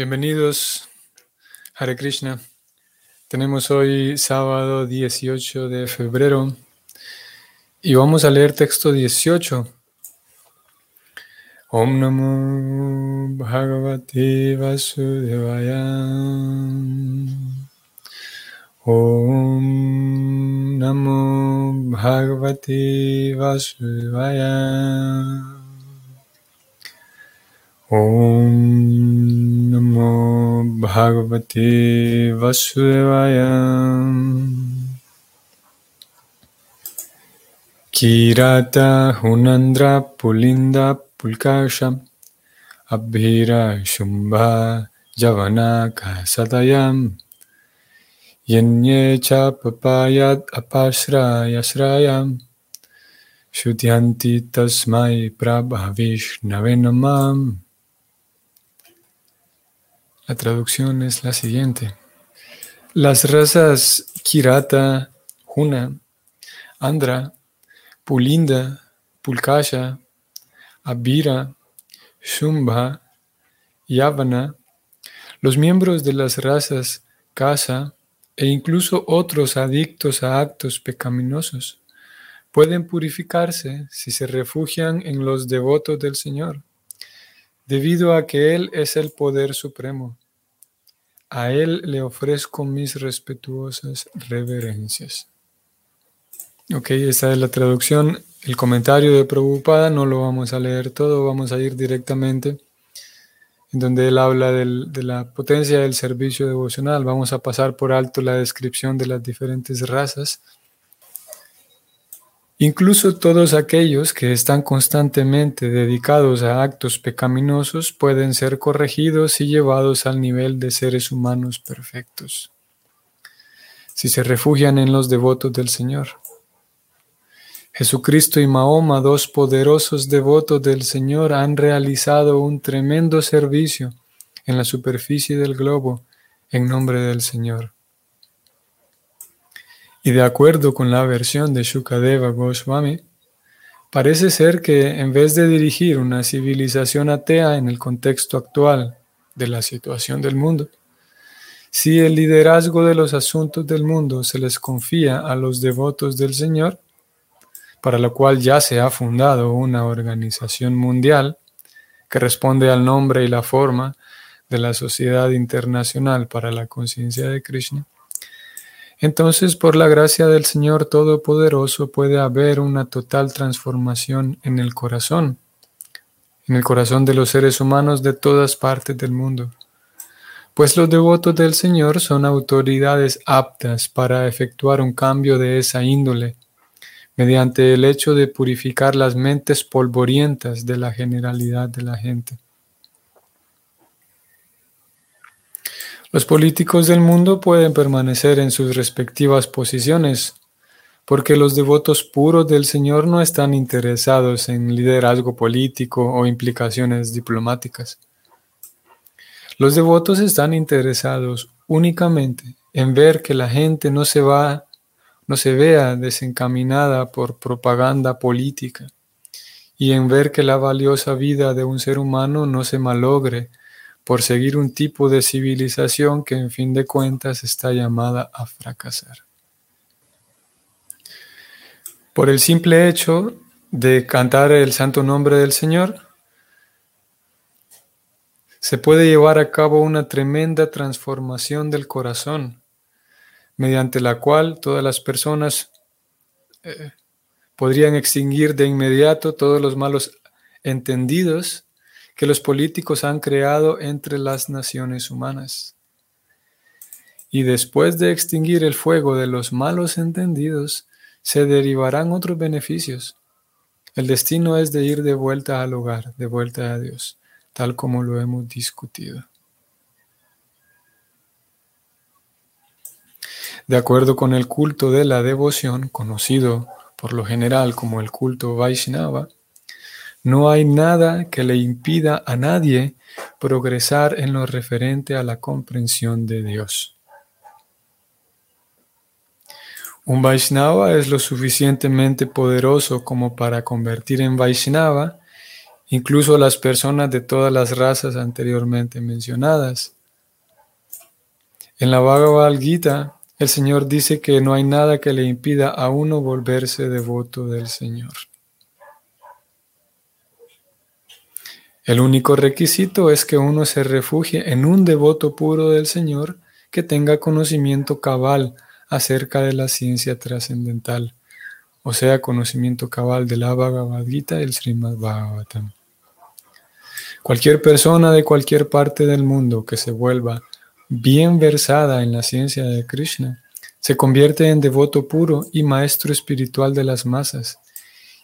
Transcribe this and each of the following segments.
Bienvenidos, Hare Krishna. Tenemos hoy sábado 18 de febrero y vamos a leer texto 18. Om Namo Bhagavate Vasudevaya. Om Namo Bhagavate Vasudevaya. ॐ नमो भगवते वसुदेवाय। कीराता हुनन्द्रा पुलिन्दा पुल्काशम् अभ्यीरा शुम्भा जवनाका सदयम्। यन्ये च पपायात् अपाश्रायश्रायाम् तस्मै प्रभविष्णवे नमाम्। La traducción es la siguiente. Las razas Kirata, Huna, Andra, Pulinda, Pulkasha, Abira, Shumbha, Yavana, los miembros de las razas Kasa e incluso otros adictos a actos pecaminosos pueden purificarse si se refugian en los devotos del Señor, debido a que Él es el poder supremo. A él le ofrezco mis respetuosas reverencias. Ok, esta es la traducción. El comentario de Prabhupada no lo vamos a leer todo, vamos a ir directamente en donde él habla de la potencia del servicio devocional. Vamos a pasar por alto la descripción de las diferentes razas Incluso todos aquellos que están constantemente dedicados a actos pecaminosos pueden ser corregidos y llevados al nivel de seres humanos perfectos, si se refugian en los devotos del Señor. Jesucristo y Mahoma, dos poderosos devotos del Señor, han realizado un tremendo servicio en la superficie del globo en nombre del Señor. Y de acuerdo con la versión de Shukadeva Goswami, parece ser que en vez de dirigir una civilización atea en el contexto actual de la situación del mundo, si el liderazgo de los asuntos del mundo se les confía a los devotos del Señor, para lo cual ya se ha fundado una organización mundial que responde al nombre y la forma de la Sociedad Internacional para la Conciencia de Krishna, entonces, por la gracia del Señor Todopoderoso puede haber una total transformación en el corazón, en el corazón de los seres humanos de todas partes del mundo. Pues los devotos del Señor son autoridades aptas para efectuar un cambio de esa índole, mediante el hecho de purificar las mentes polvorientas de la generalidad de la gente. Los políticos del mundo pueden permanecer en sus respectivas posiciones, porque los devotos puros del Señor no están interesados en liderazgo político o implicaciones diplomáticas. Los devotos están interesados únicamente en ver que la gente no se va, no se vea desencaminada por propaganda política y en ver que la valiosa vida de un ser humano no se malogre por seguir un tipo de civilización que en fin de cuentas está llamada a fracasar. Por el simple hecho de cantar el santo nombre del Señor, se puede llevar a cabo una tremenda transformación del corazón, mediante la cual todas las personas eh, podrían extinguir de inmediato todos los malos entendidos que los políticos han creado entre las naciones humanas. Y después de extinguir el fuego de los malos entendidos, se derivarán otros beneficios. El destino es de ir de vuelta al hogar, de vuelta a Dios, tal como lo hemos discutido. De acuerdo con el culto de la devoción, conocido por lo general como el culto Vaishnava, no hay nada que le impida a nadie progresar en lo referente a la comprensión de Dios. Un Vaishnava es lo suficientemente poderoso como para convertir en Vaishnava incluso las personas de todas las razas anteriormente mencionadas. En la Bhagavad Gita, el Señor dice que no hay nada que le impida a uno volverse devoto del Señor. El único requisito es que uno se refugie en un devoto puro del Señor que tenga conocimiento cabal acerca de la ciencia trascendental, o sea, conocimiento cabal de la Bhagavad Gita y el Srimad Bhagavatam. Cualquier persona de cualquier parte del mundo que se vuelva bien versada en la ciencia de Krishna se convierte en devoto puro y maestro espiritual de las masas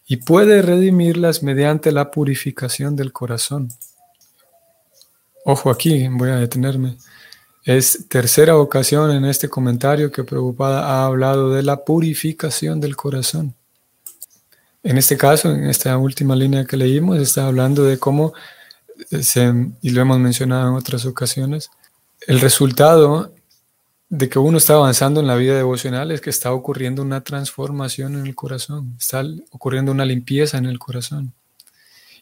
y puede redimirlas mediante la purificación del corazón. Ojo aquí, voy a detenerme. Es tercera ocasión en este comentario que Prabhupada ha hablado de la purificación del corazón. En este caso, en esta última línea que leímos, está hablando de cómo, y lo hemos mencionado en otras ocasiones, el resultado de que uno está avanzando en la vida devocional es que está ocurriendo una transformación en el corazón, está ocurriendo una limpieza en el corazón.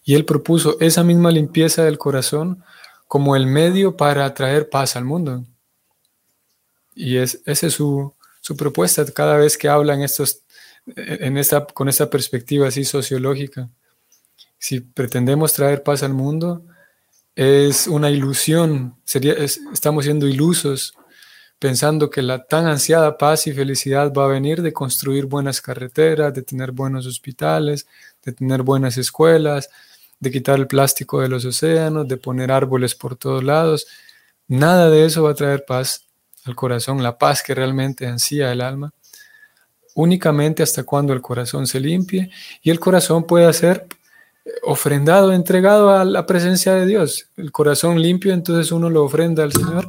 Y él propuso esa misma limpieza del corazón como el medio para traer paz al mundo. Y es, esa es su, propuesta cada vez que habla en estos, en esta, con esta perspectiva así sociológica. Si pretendemos traer paz al mundo, es una ilusión, sería, estamos siendo ilusos pensando que la tan ansiada paz y felicidad va a venir de construir buenas carreteras, de tener buenos hospitales, de tener buenas escuelas, de quitar el plástico de los océanos, de poner árboles por todos lados. Nada de eso va a traer paz al corazón, la paz que realmente ansía el alma, únicamente hasta cuando el corazón se limpie y el corazón pueda ser ofrendado, entregado a la presencia de Dios. El corazón limpio, entonces uno lo ofrenda al Señor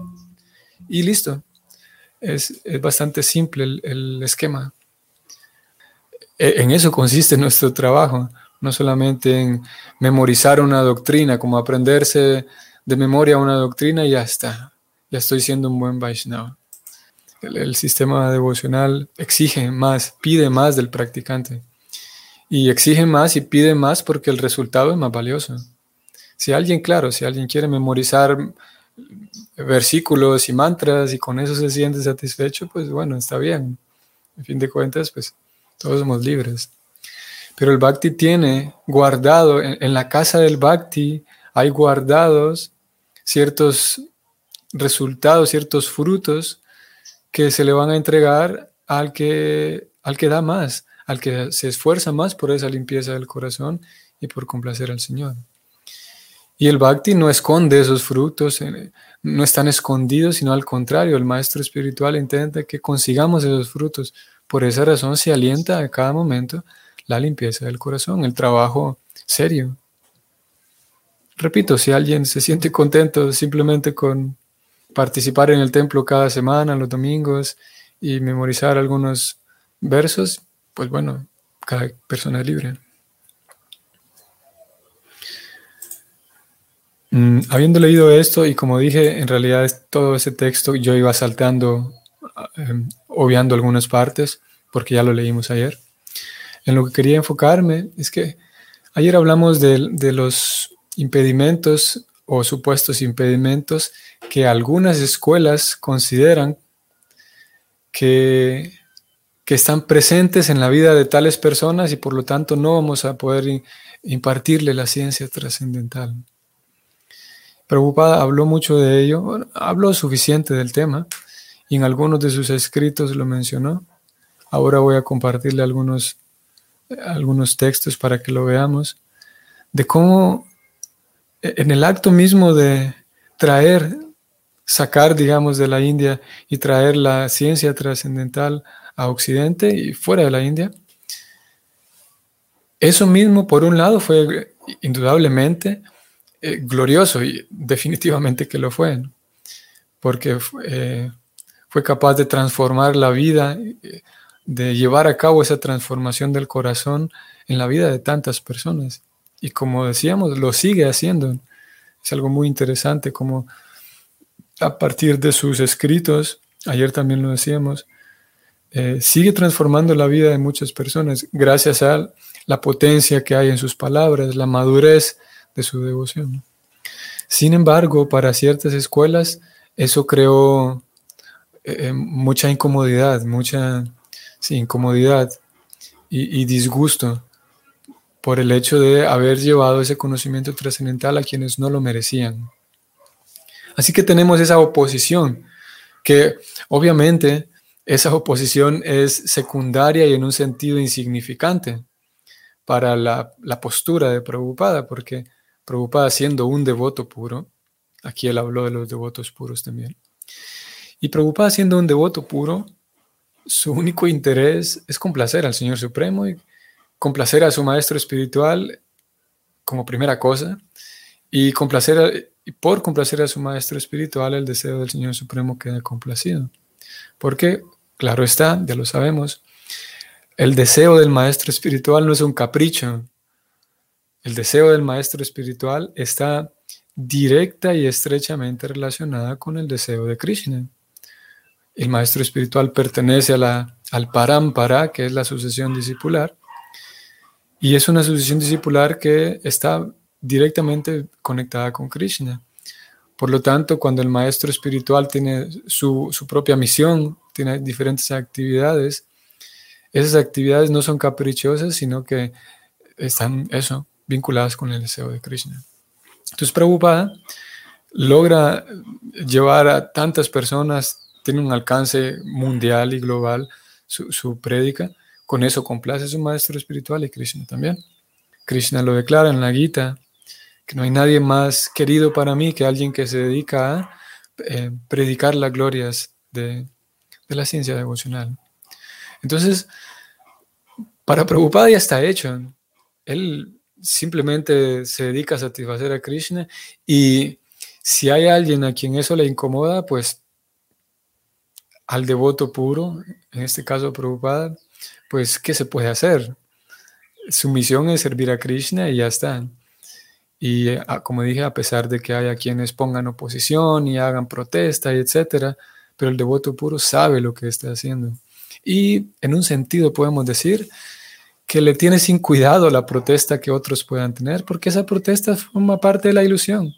y listo. Es, bastante simple el, el esquema. E, en eso consiste nuestro trabajo no solamente en memorizar una doctrina, como aprenderse de memoria una doctrina y ya está, ya estoy siendo un buen Vaishnava. El, sistema devocional exige más, pide más del practicante. Y exige más y pide más porque el resultado es más valioso. Si alguien, claro, si alguien quiere memorizar versículos y mantras y con eso se siente satisfecho, pues bueno, está bien. En fin de cuentas, pues todos somos libres. Pero el Bhakti tiene guardado, en, la casa del Bhakti hay guardados ciertos resultados, ciertos frutos que se le van a entregar al que, al que da más, al que se esfuerza más por esa limpieza del corazón y por complacer al Señor. Y el Bhakti no esconde esos frutos, eh, no están escondidos, sino al contrario, el maestro espiritual intenta que consigamos esos frutos. Por esa razón se alienta a cada momento la limpieza del corazón, el trabajo serio. Repito, si alguien se siente contento simplemente con participar en el templo cada semana, los domingos, y memorizar algunos versos, pues bueno, cada persona es libre. Mm, habiendo leído esto, y como dije, en realidad todo ese texto yo iba saltando, eh, obviando algunas partes, porque ya lo leímos ayer en lo que quería enfocarme es que ayer hablamos de, los impedimentos o supuestos impedimentos que algunas escuelas consideran que, que, están presentes en la vida de tales personas y por lo tanto no vamos a poder impartirle la ciencia trascendental. Prabhupada habló mucho de ello, habló suficiente del tema y en algunos de sus escritos lo mencionó. Ahora voy a compartirle algunos algunos textos para que lo veamos, de cómo e, en el acto mismo de traer, sacar, digamos, de la India y traer la ciencia trascendental a Occidente y fuera de la India, eso mismo, por un lado, fue indudablemente eh, glorioso y definitivamente que lo fue, porque eh, fue capaz de transformar la vida eh, de llevar a cabo esa transformación del corazón en la vida de tantas personas. Y como decíamos, lo sigue haciendo. Es algo muy interesante como a partir de sus escritos, ayer también lo decíamos, sigue transformando la vida de muchas personas gracias a la potencia que hay en sus palabras, la madurez de su devoción. Sin embargo, para ciertas escuelas eso creó eh, mucha incomodidad, mucha incomodidad y, disgusto por el hecho de haber llevado ese conocimiento trascendental a quienes no lo merecían. Así que tenemos esa oposición, que obviamente esa oposición es secundaria y en un sentido insignificante para la, postura de Prabhupada, porque Prabhupada siendo un devoto puro, aquí él habló de los devotos puros también, y Prabhupada siendo un devoto puro, su único interés es complacer al Señor Supremo y complacer a su maestro espiritual como primera cosa, y complacer y por complacer a su maestro espiritual el deseo del Señor Supremo queda complacido. Porque, claro está, ya lo sabemos, el deseo del maestro espiritual no es un capricho. El deseo del maestro espiritual está directa y estrechamente relacionada con el deseo de Krishna. El maestro espiritual pertenece a la, al parampara, que es la sucesión discipular, y es una sucesión discipular que está directamente conectada con Krishna. Por lo tanto, cuando el maestro espiritual tiene su, su propia misión, tiene diferentes actividades, esas actividades no son caprichosas, sino que están, eso, vinculadas con el deseo de Krishna. Entonces, Prabhupada logra llevar a tantas personas, tiene un alcance mundial y global su, su prédica, con eso complace a su maestro espiritual y Krishna también. Krishna lo declara en la Gita, que no hay nadie más querido para mí que alguien que se dedica a eh, predicar las glorias de, de la ciencia devocional. Entonces, para Prabhupada ya está hecho. Él simplemente se dedica a satisfacer a Krishna y si hay alguien a quien eso le incomoda, pues al devoto puro, en este caso Prabhupada, pues ¿qué se puede hacer? Su misión es servir a Krishna y ya está. Y ah, como dije, a pesar de que haya quienes pongan oposición y hagan protesta y etcétera, pero el devoto puro sabe lo que está haciendo. Y en un sentido podemos decir que le tiene sin cuidado la protesta que otros puedan tener, porque esa protesta forma parte de la ilusión.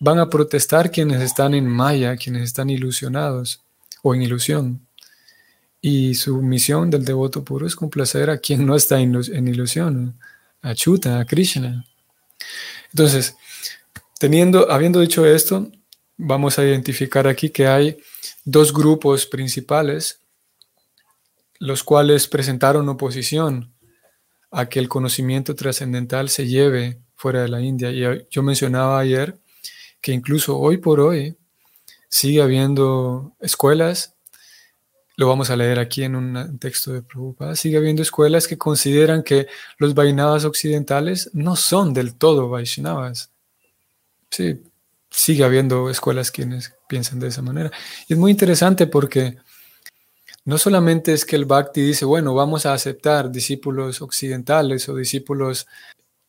Van a protestar quienes están en maya, quienes están ilusionados o en ilusión. Y su misión del devoto puro es complacer a quien no está en ilusión, a Chuta, a Krishna. Entonces, teniendo, habiendo dicho esto, vamos a identificar aquí que hay dos grupos principales los cuales presentaron oposición a que el conocimiento trascendental se lleve fuera de la India. Y yo mencionaba ayer que incluso hoy por hoy sigue habiendo escuelas, lo vamos a leer aquí en un texto de Prabhupada, sigue habiendo escuelas que consideran que los Vaishnavas occidentales no son del todo Vaishnavas. Sí, sigue habiendo escuelas quienes piensan de esa manera. Y es muy interesante porque no solamente es que el Bhakti dice, bueno, vamos a aceptar discípulos occidentales o discípulos,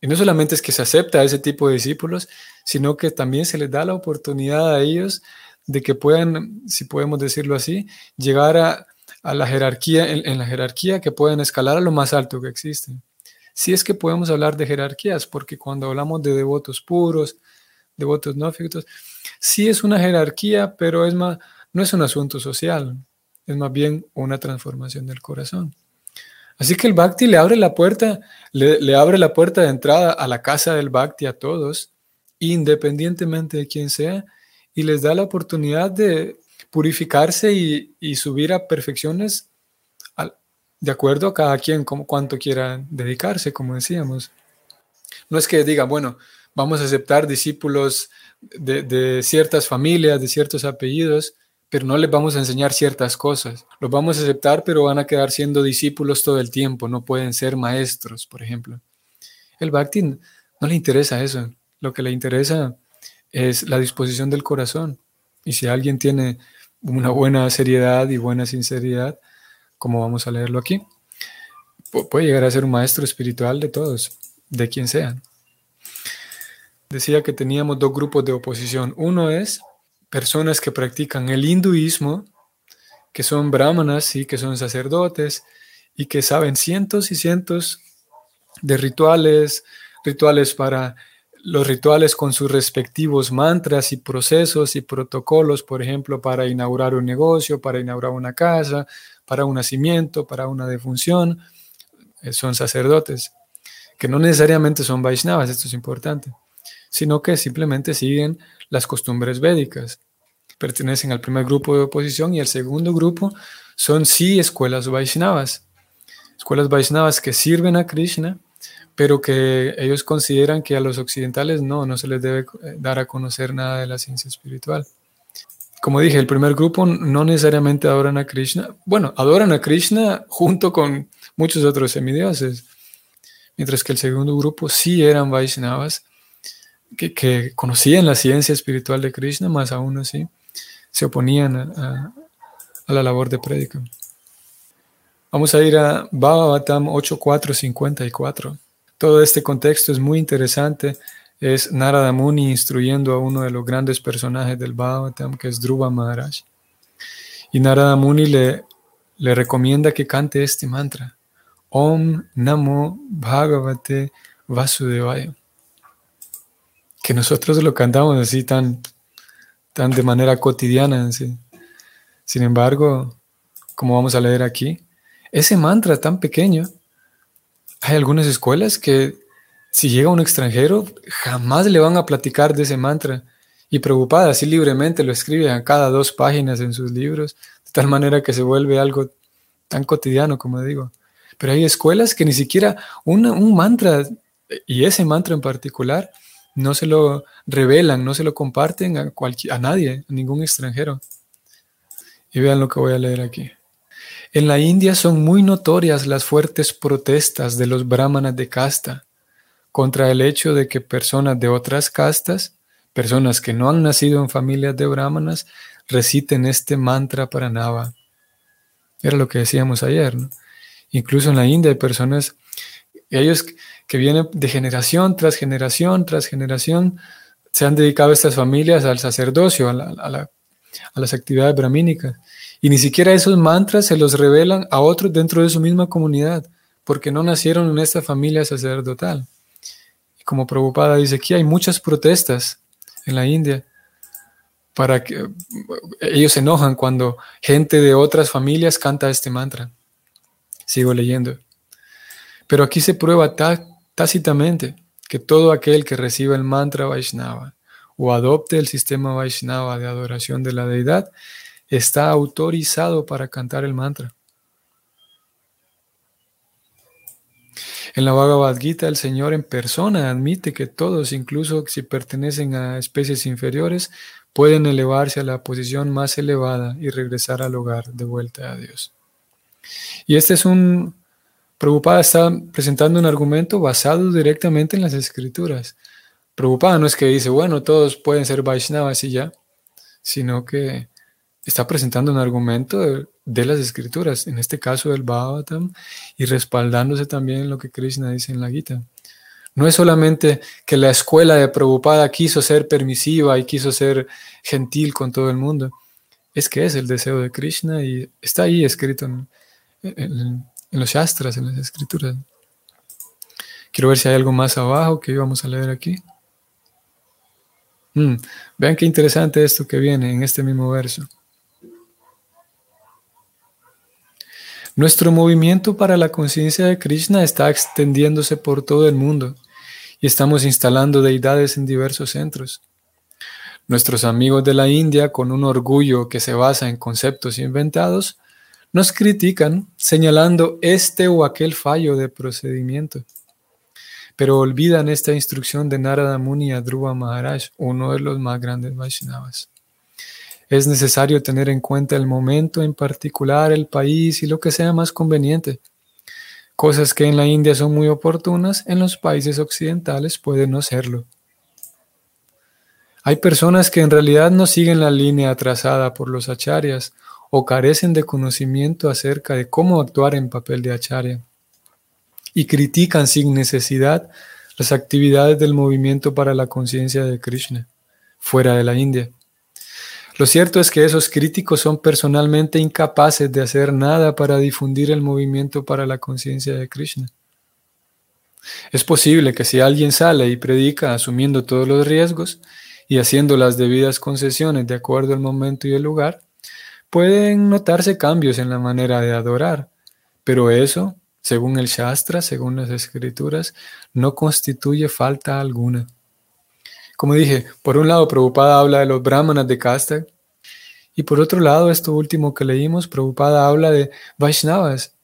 y no solamente es que se acepta a ese tipo de discípulos, sino que también se les da la oportunidad a ellos de que puedan, si podemos decirlo así, llegar a, la jerarquía, en, la jerarquía que puedan escalar a lo más alto que existe. Si es que podemos hablar de jerarquías, porque cuando hablamos de devotos puros, devotos nóficos, sí es una jerarquía, pero es más, no es un asunto social es más bien una transformación del corazón. Así que el Bhakti le abre la puerta, le, abre la puerta de entrada a la casa del Bhakti a todos, independientemente de quién sea, y les da la oportunidad de purificarse y, subir a perfecciones de acuerdo a cada quien, como cuánto quiera dedicarse, como decíamos. No es que digan, bueno, vamos a aceptar discípulos de ciertas familias, de ciertos apellidos, no les vamos a enseñar ciertas cosas. Los vamos a aceptar, pero van a quedar siendo discípulos todo el tiempo, no pueden ser maestros, por ejemplo. El Bhakti no le interesa eso, lo que le interesa es la disposición del corazón. Y si alguien tiene una buena seriedad y buena sinceridad, como vamos a leerlo aquí, puede llegar a ser un maestro espiritual de todos, de quien sea. Decía que teníamos dos grupos de oposición. Uno es personas que practican el hinduismo, que son brahmanas y que son sacerdotes y que saben cientos y cientos de rituales, rituales para los rituales con sus respectivos mantras y procesos y protocolos, por ejemplo, para inaugurar un negocio, para inaugurar una casa, para un nacimiento, para una defunción, eh, son sacerdotes, que no necesariamente son Vaishnavas, esto es importante, sino que simplemente siguen las costumbres védicas. Pertenecen al primer grupo de oposición y el segundo grupo son sí escuelas Vaishnavas, escuelas Vaishnavas que sirven a Krishna pero que ellos consideran que a los occidentales no, no se les debe eh, dar a conocer nada de la ciencia espiritual. Como dije, el primer grupo no necesariamente adoran a Krishna. Bueno, adoran a Krishna junto con muchos otros semidioses, mientras que el segundo grupo sí eran Vaishnavas, que, conocían la ciencia espiritual de Krishna, más aún así se oponían a, la labor de prédica. Vamos a ir a Bhagavatam 8454. Todo este contexto es muy interesante. Es Narada Muni instruyendo a uno de los grandes personajes del Bhagavatam, que es Dhruva Maharaj. Y Narada Muni le, le recomienda que cante este mantra. Om Namo Bhagavate Vasudevaya. Que nosotros lo cantamos así tan, tan de manera cotidiana. Sin embargo, como vamos a leer aquí, ese mantra tan pequeño hay algunas escuelas que si llega un extranjero jamás le van a platicar de ese mantra y preocupada así libremente lo escribe a cada dos páginas en sus libros, de tal manera que se vuelve algo tan cotidiano como digo. Pero hay escuelas que ni siquiera un mantra, y ese mantra en particular, no se lo revelan, no se lo comparten a, nadie, a ningún extranjero. Y vean lo que voy a leer aquí. En la India son muy notorias las fuertes protestas de los brahmanas de casta contra el hecho de que personas de otras castas, personas que no han nacido en familias de brahmanas, reciten este mantra para Nava. Era lo que decíamos ayer. Incluso en la India hay personas, ellos que vienen de generación tras generación tras generación, se han dedicado estas familias al sacerdocio, a, las actividades brahmínicas. Y ni siquiera esos mantras se los revelan a otros dentro de su misma comunidad, porque no nacieron en esta familia sacerdotal. Y como Prabhupada dice, aquí hay muchas protestas en la India para que ellos se enojan cuando gente de otras familias canta este mantra. Sigo leyendo. Pero aquí se prueba tácitamente que todo aquel que reciba el mantra Vaishnava o adopte el sistema Vaishnava de adoración de la deidad está autorizado para cantar el mantra. En la Bhagavad Gita, el Señor en persona admite que todos, incluso si pertenecen a especies inferiores, pueden elevarse a la posición más elevada y regresar al hogar de vuelta a Dios. Y este es un. Prabhupada está presentando un argumento basado directamente en las escrituras. Prabhupada no es que dice, bueno, todos pueden ser Vaishnavas y ya, sino que está presentando un argumento de, las escrituras, en este caso del Bhagavatam, y respaldándose también en lo que Krishna dice en la Gita. No es solamente que la escuela de Prabhupada quiso ser permisiva y quiso ser gentil con todo el mundo, es que es el deseo de Krishna y está ahí escrito en, los Shastras, en las escrituras. Quiero ver si hay algo más abajo que íbamos a leer aquí. Mm, vean qué interesante esto que viene en este mismo verso. Nuestro movimiento para la conciencia de Krishna está extendiéndose por todo el mundo y estamos instalando deidades en diversos centros. Nuestros amigos de la India, con un orgullo que se basa en conceptos inventados, nos critican señalando este o aquel fallo de procedimiento. Pero olvidan esta instrucción de Narada Muni a Dhruva Maharaj, uno de los más grandes Vaishnavas. Es necesario tener en cuenta el momento en particular, el país y lo que sea más conveniente. Cosas que en la India son muy oportunas, en los países occidentales pueden no serlo. Hay personas que en realidad no siguen la línea trazada por los acharyas o carecen de conocimiento acerca de cómo actuar en papel de acharya y critican sin necesidad las actividades del movimiento para la conciencia de Krishna fuera de la India. Lo cierto es que esos críticos son personalmente incapaces de hacer nada para difundir el movimiento para la conciencia de Krishna. Es posible que si alguien sale y predica asumiendo todos los riesgos y haciendo las debidas concesiones de acuerdo al momento y el lugar, pueden notarse cambios en la manera de adorar, pero eso, según el Shastra, según las escrituras, no constituye falta alguna. Como dije, por un lado, Prabhupada habla de los brahmanas de casta, y por otro lado, esto último que leímos, Prabhupada habla de Vaishnavas,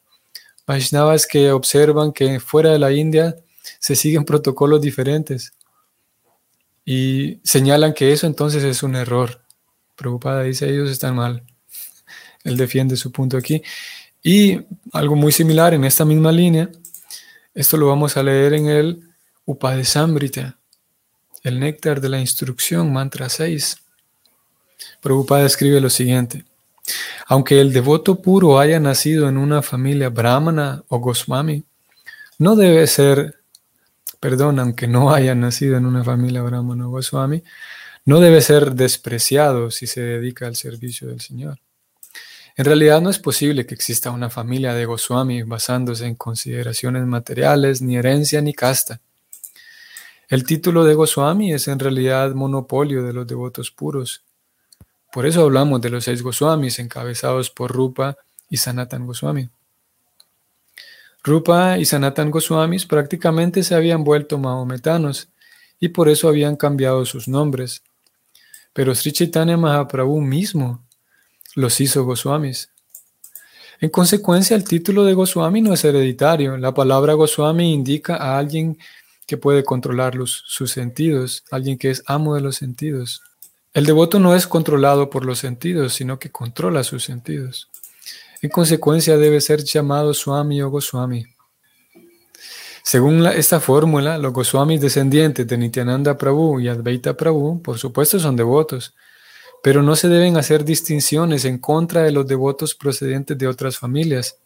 Vaishnavas que observan que fuera de la India se siguen protocolos diferentes y señalan que eso entonces es un error. Prabhupada dice, ellos están mal. Él defiende su punto aquí. Y algo muy similar en esta misma línea, esto lo vamos a leer en el Upadesambrita, el néctar de la instrucción, mantra 6. Prabhupada escribe lo siguiente. Aunque el devoto puro haya nacido en una familia brahmana o goswami, no debe ser, perdón, aunque no haya nacido en una familia brahmana o goswami, no debe ser despreciado si se dedica al servicio del Señor. En realidad no es posible que exista una familia de Goswami basándose en consideraciones materiales, ni herencia, ni casta. El título de Goswami es en realidad monopolio de los devotos puros por eso hablamos de los seis Goswamis encabezados por Rupa y Sanatan Goswami. Rupa y Sanatan Goswamis prácticamente se habían vuelto mahometanos y por eso habían cambiado sus nombres. Pero Sri Chaitanya Mahaprabhu mismo los hizo Goswamis. En consecuencia, el título de Goswami no es hereditario. La palabra Goswami indica a alguien que puede controlar sus sentidos, alguien que es amo de los sentidos. El devoto no es controlado por los sentidos, sino que controla sus sentidos. En consecuencia debe ser llamado Swami o Goswami. Según esta fórmula, los Goswamis descendientes de Nityananda Prabhu y Advaita Prabhu, por supuesto, son devotos, pero no se deben hacer distinciones en contra de los devotos procedentes de otras familias.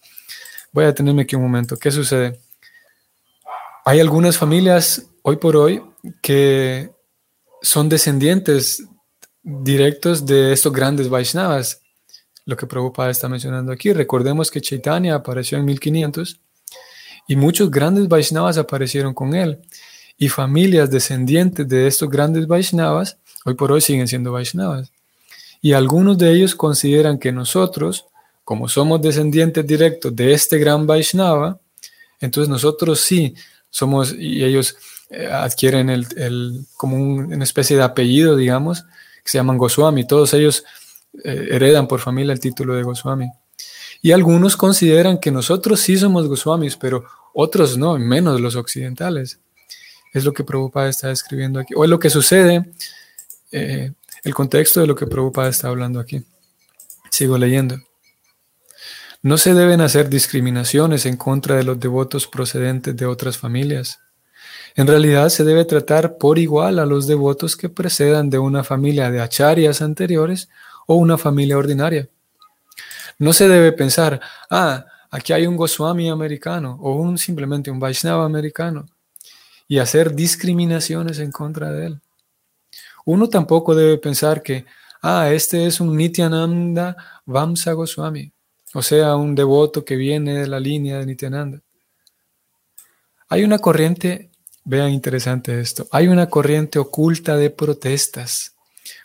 Voy a tenerme aquí un momento. ¿Qué sucede? Hay algunas familias hoy por hoy que son descendientes directos de estos grandes Vaishnavas, lo que Prabhupada está mencionando aquí. Recordemos que Chaitanya apareció en 1500 y muchos grandes Vaishnavas aparecieron con él. Y familias descendientes de estos grandes Vaishnavas hoy por hoy siguen siendo Vaishnavas. Y algunos de ellos consideran que nosotros, como somos descendientes directos de este gran Vaishnava, entonces nosotros sí somos, y ellos eh, adquieren el, como una especie de apellido, digamos, que se llaman Goswami. Todos ellos eh, heredan por familia el título de Goswami. Y algunos consideran que nosotros sí somos Goswamis, pero otros no, menos los occidentales. Es lo que Prabhupada está escribiendo aquí. O es lo que sucede, eh, el contexto de lo que Prabhupada está hablando aquí. Sigo leyendo. No se deben hacer discriminaciones en contra de los devotos procedentes de otras familias. En realidad se debe tratar por igual a los devotos que precedan de una familia de acharyas anteriores o una familia ordinaria. No se debe pensar, ah, aquí hay un Goswami americano o un simplemente un Vaishnava americano y hacer discriminaciones en contra de él. Uno tampoco debe pensar que, ah, este es un Nityananda Vamsa Goswami, o sea, un devoto que viene de la línea de Nityananda. Hay una corriente Vean interesante esto. Hay una corriente oculta de protestas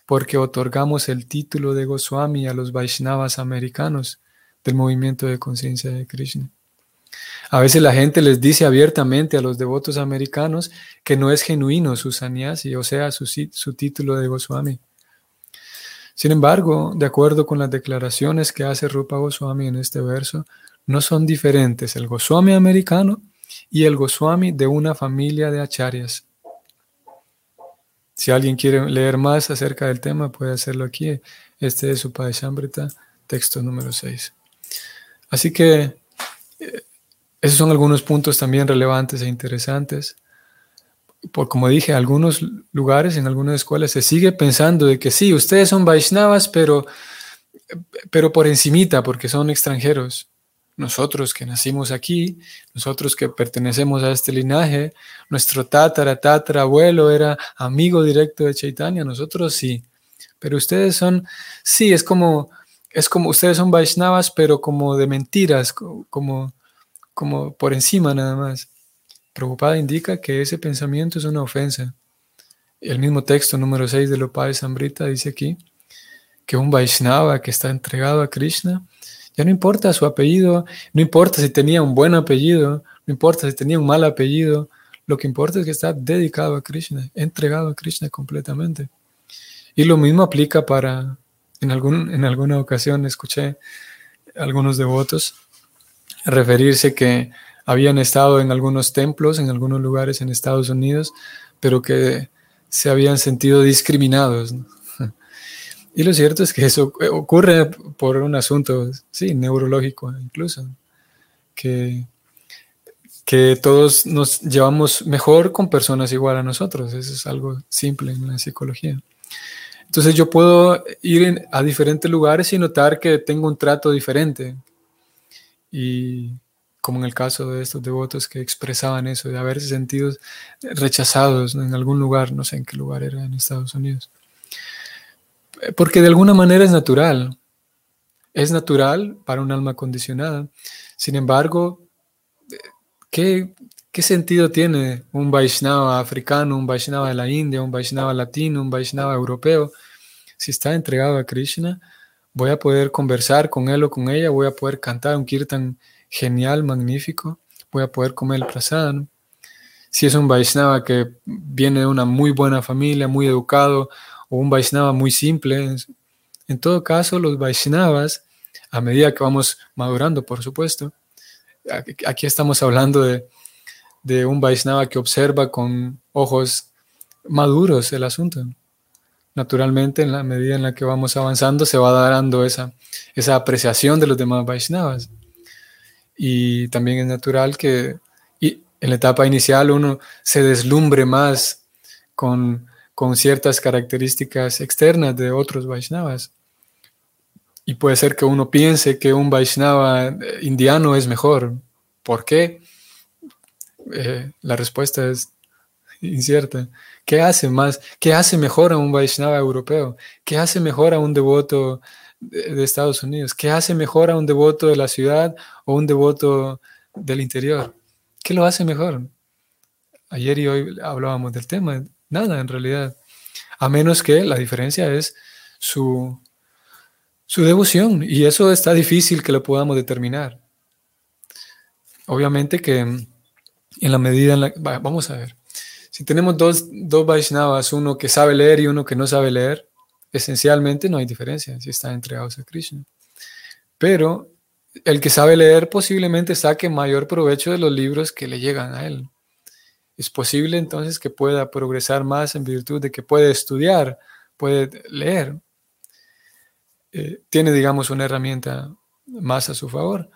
porque otorgamos el título de Goswami a los Vaishnavas americanos del movimiento de conciencia de Krishna. A veces la gente les dice abiertamente a los devotos americanos que no es genuino su sannyasi, o sea, su, su título de Goswami. Sin embargo, de acuerdo con las declaraciones que hace Rupa Goswami en este verso, no son diferentes el Goswami americano y el Goswami de una familia de acharyas. Si alguien quiere leer más acerca del tema, puede hacerlo aquí. Este es Upadeshambrita, texto número 6. Así que eh, esos son algunos puntos también relevantes e interesantes. Por como dije, en algunos lugares, en algunas escuelas, se sigue pensando de que sí, ustedes son Vaishnavas, pero, pero por encimita, porque son extranjeros nosotros que nacimos aquí, nosotros que pertenecemos a este linaje, nuestro tatara, tatara abuelo era amigo directo de Chaitanya, nosotros sí. Pero ustedes son, sí, es como, es como, ustedes son Vaishnavas, pero como de mentiras, como, como por encima nada más. Prabhupada indica que ese pensamiento es una ofensa. El mismo texto número 6 de Lopay Sambrita dice aquí que un Vaishnava que está entregado a Krishna, ya no importa su apellido, no importa si tenía un buen apellido, no importa si tenía un mal apellido, lo que importa es que está dedicado a Krishna, entregado a Krishna completamente. Y lo mismo aplica para, en, algún, en alguna ocasión escuché algunos devotos referirse que habían estado en algunos templos, en algunos lugares en Estados Unidos, pero que se habían sentido discriminados. Y lo cierto es que eso ocurre por un asunto, sí, neurológico incluso, que, que todos nos llevamos mejor con personas igual a nosotros. Eso es algo simple en la psicología. Entonces yo puedo ir a diferentes lugares y notar que tengo un trato diferente. Y como en el caso de estos devotos que expresaban eso, de haberse sentido rechazados en algún lugar, no sé en qué lugar era en Estados Unidos. Porque de alguna manera es natural. Es natural para un alma condicionada. Sin embargo, ¿qué, qué sentido tiene un Vaishnava africano, un Vaishnava de la India, un Vaishnava latino, un Vaishnava europeo? si está entregado a Krishna, voy a poder conversar con él o con ella, voy a poder cantar un kirtan genial, magnífico, voy a poder comer el prasad. Si es un Vaishnava que viene de una muy buena familia, muy educado, o un Vaishnava muy simple, en todo caso, los Vaishnavas, a medida que vamos madurando, por supuesto, aquí estamos hablando de, de un Vaishnava que observa con ojos maduros el asunto naturalmente en la medida en la que vamos avanzando se va dando esa, esa apreciación de los demás Vaishnavas. Y también es natural que en la etapa inicial uno se deslumbre más con, con ciertas características externas de otros Vaishnavas. Y puede ser que uno piense que un Vaishnava eh, indiano es mejor. ¿Por qué? Eh, la respuesta es incierta. ¿Qué hace más? ¿Qué hace mejor a un Vaishnava europeo? ¿Qué hace mejor a un devoto de, Estados Unidos? ¿Qué hace mejor a un devoto de la ciudad o un devoto del interior? ¿Qué lo hace mejor? Ayer y hoy hablábamos del tema. Nada, en realidad. A menos que la diferencia es su, su devoción. Y eso está difícil que lo podamos determinar. Obviamente que en la medida en la... Vamos a ver. Si tenemos dos, dos Vaishnavas, uno que sabe leer y uno que no sabe leer, esencialmente no hay diferencia si están entregados a Krishna. Pero el que sabe leer posiblemente saque mayor provecho de los libros que le llegan a él. Es posible entonces que pueda progresar más en virtud de que puede estudiar, puede leer. Eh, tiene, digamos, una herramienta más a su favor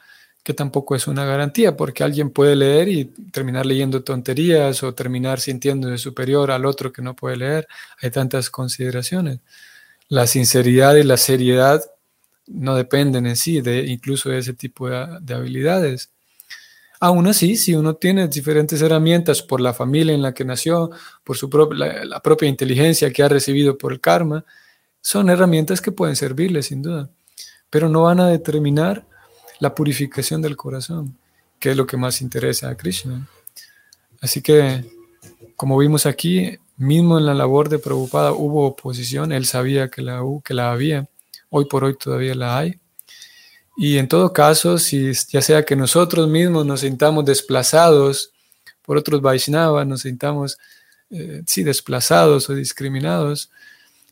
que tampoco es una garantía, porque alguien puede leer y terminar leyendo tonterías o terminar sintiéndose superior al otro que no puede leer. Hay tantas consideraciones. La sinceridad y la seriedad no dependen en sí de incluso de ese tipo de, habilidades. Aún así, si uno tiene diferentes herramientas por la familia en la que nació, por su la propia inteligencia que ha recibido por el karma, son herramientas que pueden servirle sin duda, pero no van a determinar la purificación del corazón, que es lo que más interesa a Krishna. Así que, como vimos aquí, mismo en la labor de Prabhupada hubo oposición, él sabía que la, que la había, hoy por hoy todavía la hay. Y en todo caso, si ya sea que nosotros mismos nos sintamos desplazados por otros Vaishnavas, nos sintamos, eh, sí, desplazados o discriminados,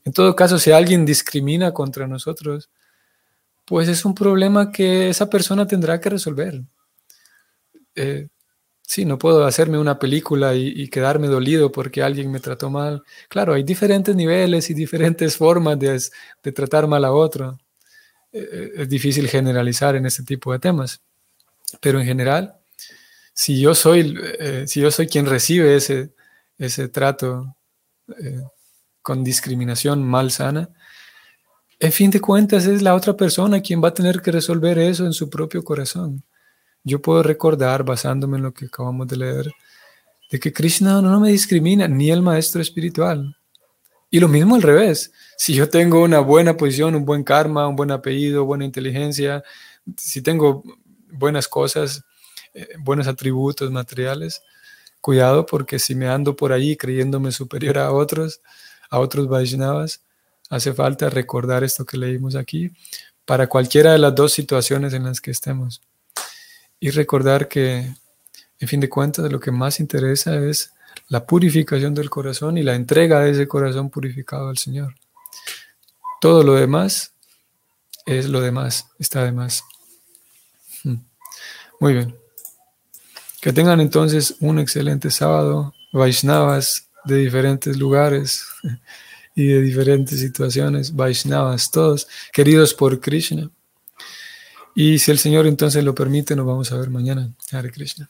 en todo caso, si alguien discrimina contra nosotros, pues es un problema que esa persona tendrá que resolver. Eh, sí, no puedo hacerme una película y, quedarme dolido porque alguien me trató mal. Claro, hay diferentes niveles y diferentes formas de, tratar mal a otro. Eh, eh, es difícil generalizar en este tipo de temas. Pero en general, si yo soy, si yo soy quien recibe ese, ese trato con discriminación mal sana, en fin de cuentas es la otra persona quien va a tener que resolver eso en su propio corazón. Yo puedo recordar, basándome en lo que acabamos de leer, de que Krishna no me discrimina, ni el maestro espiritual. Y lo mismo al revés. Si yo tengo una buena posición, un buen karma, un buen apellido, buena inteligencia, si tengo buenas cosas, eh, buenos atributos materiales, cuidado porque si me ando por allí creyéndome superior a otros, a otros Vaishnavas, hace falta recordar esto que leímos aquí para cualquiera de las dos situaciones en las que estemos. Y recordar que, en fin de cuentas, lo que más interesa es la purificación del corazón y la entrega de ese corazón purificado al Señor. Todo lo demás es lo demás, está de más. Hmm. Muy bien. Que tengan entonces un excelente sábado, Vaishnavas de diferentes lugares y de diferentes situaciones, Vaishnavas todos, queridos por Krishna. Y si el Señor entonces lo permite, nos vamos a ver mañana. Hare Krishna.